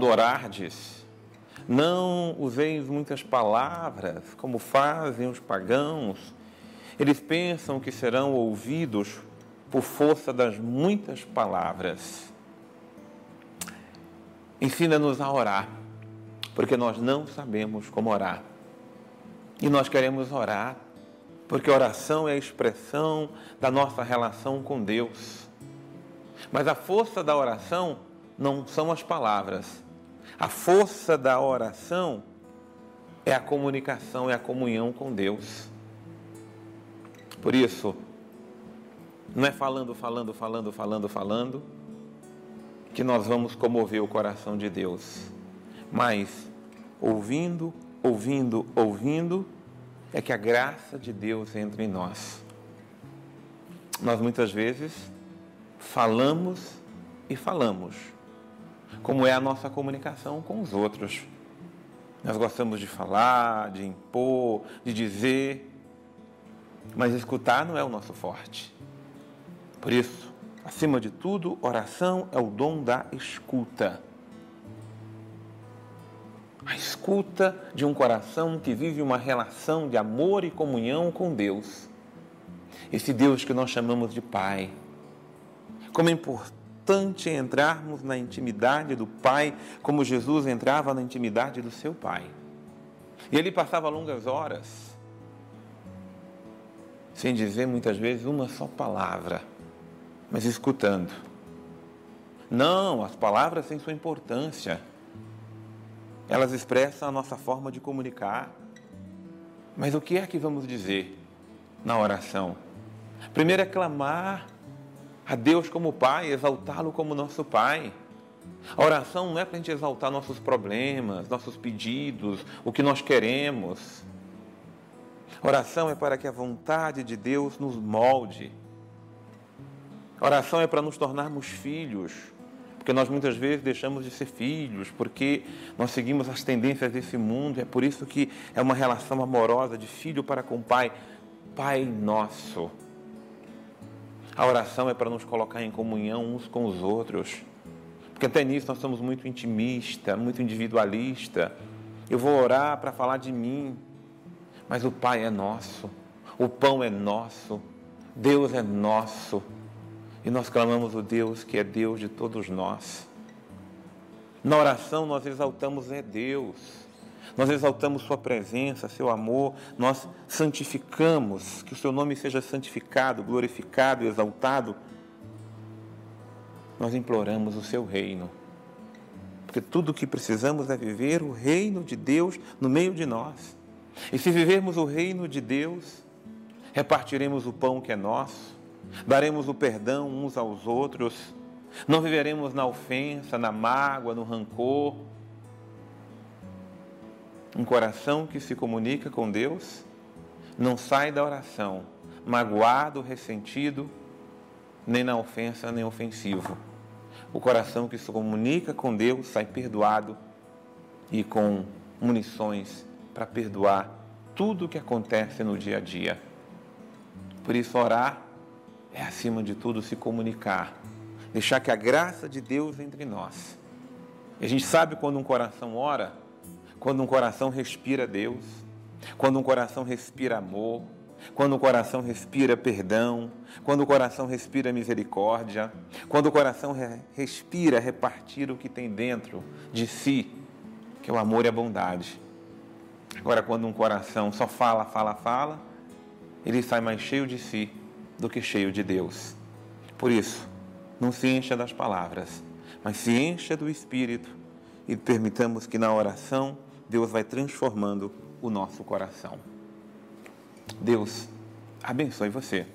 quando orardes, não useis muitas palavras, como fazem os pagãos. Eles pensam que serão ouvidos por força das muitas palavras. Ensina-nos a orar, porque nós não sabemos como orar. E nós queremos orar, porque oração é a expressão da nossa relação com Deus. Mas a força da oração não são as palavras. A força da oração é a comunicação, é a comunhão com Deus. Por isso, não é falando, falando, falando, falando, falando, que nós vamos comover o coração de Deus, mas ouvindo, ouvindo, ouvindo, é que a graça de Deus entra em nós. Nós muitas vezes falamos e falamos, como é a nossa comunicação com os outros. Nós gostamos de falar, de impor, de dizer, mas escutar não é o nosso forte. Por isso, acima de tudo, oração é o dom da escuta. A escuta de um coração que vive uma relação de amor e comunhão com Deus. Esse Deus que nós chamamos de Pai. Como é importante entrarmos na intimidade do Pai, como Jesus entrava na intimidade do seu Pai. E ele passava longas horas sem dizer muitas vezes uma só palavra mas escutando. Não, as palavras têm sua importância. Elas expressam a nossa forma de comunicar. Mas o que é que vamos dizer na oração? Primeiro é clamar a Deus como Pai, exaltá-lo como nosso Pai. A oração não é para a gente exaltar nossos problemas, nossos pedidos, o que nós queremos. A oração é para que a vontade de Deus nos molde a oração é para nos tornarmos filhos, porque nós muitas vezes deixamos de ser filhos, porque nós seguimos as tendências desse mundo, é por isso que é uma relação amorosa de filho para com pai, Pai nosso. A oração é para nos colocar em comunhão uns com os outros, porque até nisso nós somos muito intimista, muito individualista. Eu vou orar para falar de mim, mas o Pai é nosso, o pão é nosso, Deus é nosso. E nós clamamos o Deus que é Deus de todos nós. Na oração nós exaltamos é Deus. Nós exaltamos Sua presença, Seu amor, nós santificamos, que o Seu nome seja santificado, glorificado, exaltado. Nós imploramos o Seu reino. Porque tudo o que precisamos é viver o reino de Deus no meio de nós. E se vivermos o reino de Deus, repartiremos o pão que é nosso, daremos o perdão uns aos outros, não viveremos na ofensa, na mágoa, no rancor. Um coração que se comunica com Deus não sai da oração magoado, ressentido, nem na ofensa, nem ofensivo. O coração que se comunica com Deus sai perdoado e com munições para perdoar tudo o que acontece no dia a dia. Por isso, orar é, acima de tudo, se comunicar, deixar que a graça de Deus entre nós. E a gente sabe quando um coração ora, quando um coração respira Deus, quando um coração respira amor, quando o coração respira perdão, quando o coração respira misericórdia, quando o coração respira repartir o que tem dentro de si, que é o amor e a bondade. Agora, quando um coração só fala, fala, fala, ele sai mais cheio de si do que cheio de Deus. Por isso, não se encha das palavras, mas se encha do Espírito e permitamos que na oração Deus vai transformando o nosso coração. Deus abençoe você.